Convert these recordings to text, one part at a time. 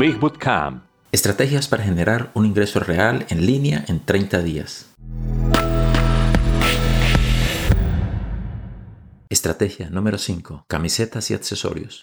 Big Bootcamp. Estrategias para generar un ingreso real en línea en 30 días. Estrategia número 5. Camisetas y accesorios.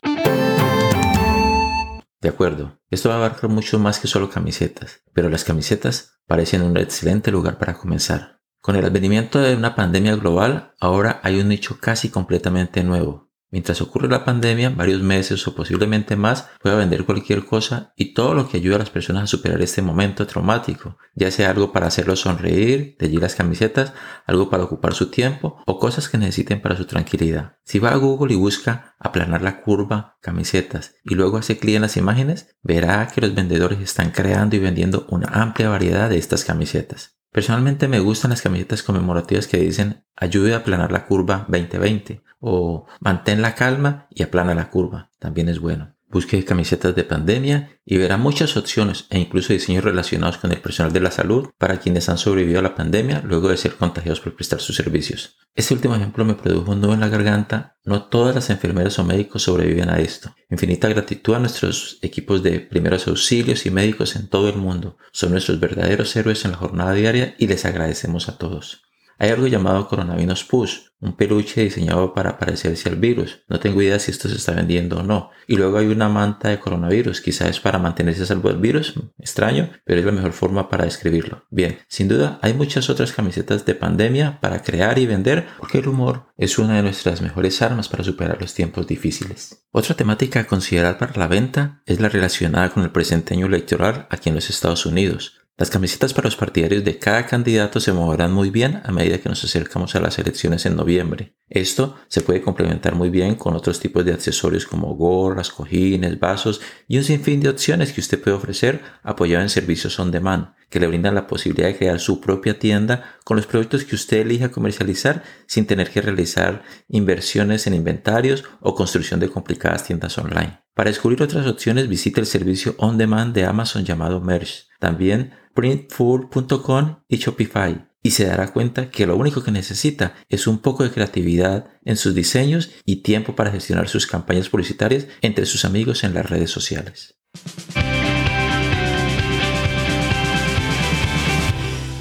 De acuerdo, esto va a abarcar mucho más que solo camisetas, pero las camisetas parecen un excelente lugar para comenzar. Con el advenimiento de una pandemia global, ahora hay un nicho casi completamente nuevo, Mientras ocurre la pandemia, varios meses o posiblemente más, pueda vender cualquier cosa y todo lo que ayude a las personas a superar este momento traumático, ya sea algo para hacerlos sonreír, de allí las camisetas, algo para ocupar su tiempo o cosas que necesiten para su tranquilidad. Si va a Google y busca aplanar la curva, camisetas y luego hace clic en las imágenes, verá que los vendedores están creando y vendiendo una amplia variedad de estas camisetas. Personalmente me gustan las camisetas conmemorativas que dicen ayude a aplanar la curva 2020 o mantén la calma y aplana la curva. También es bueno. Busque camisetas de pandemia y verá muchas opciones e incluso diseños relacionados con el personal de la salud para quienes han sobrevivido a la pandemia luego de ser contagiados por prestar sus servicios. Este último ejemplo me produjo un nudo en la garganta. No todas las enfermeras o médicos sobreviven a esto. Infinita gratitud a nuestros equipos de primeros auxilios y médicos en todo el mundo. Son nuestros verdaderos héroes en la jornada diaria y les agradecemos a todos. Hay algo llamado coronavirus push, un peluche diseñado para parecerse al virus. No tengo idea si esto se está vendiendo o no. Y luego hay una manta de coronavirus, quizás es para mantenerse a salvo del virus, extraño, pero es la mejor forma para describirlo. Bien, sin duda hay muchas otras camisetas de pandemia para crear y vender, porque el humor es una de nuestras mejores armas para superar los tiempos difíciles. Otra temática a considerar para la venta es la relacionada con el presente año electoral aquí en los Estados Unidos. Las camisetas para los partidarios de cada candidato se moverán muy bien a medida que nos acercamos a las elecciones en noviembre. Esto se puede complementar muy bien con otros tipos de accesorios como gorras, cojines, vasos y un sinfín de opciones que usted puede ofrecer apoyado en servicios on demand, que le brindan la posibilidad de crear su propia tienda con los productos que usted elija comercializar sin tener que realizar inversiones en inventarios o construcción de complicadas tiendas online. Para descubrir otras opciones visite el servicio on demand de Amazon llamado Merge. También printful.com y Shopify y se dará cuenta que lo único que necesita es un poco de creatividad en sus diseños y tiempo para gestionar sus campañas publicitarias entre sus amigos en las redes sociales.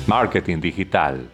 Marketing digital.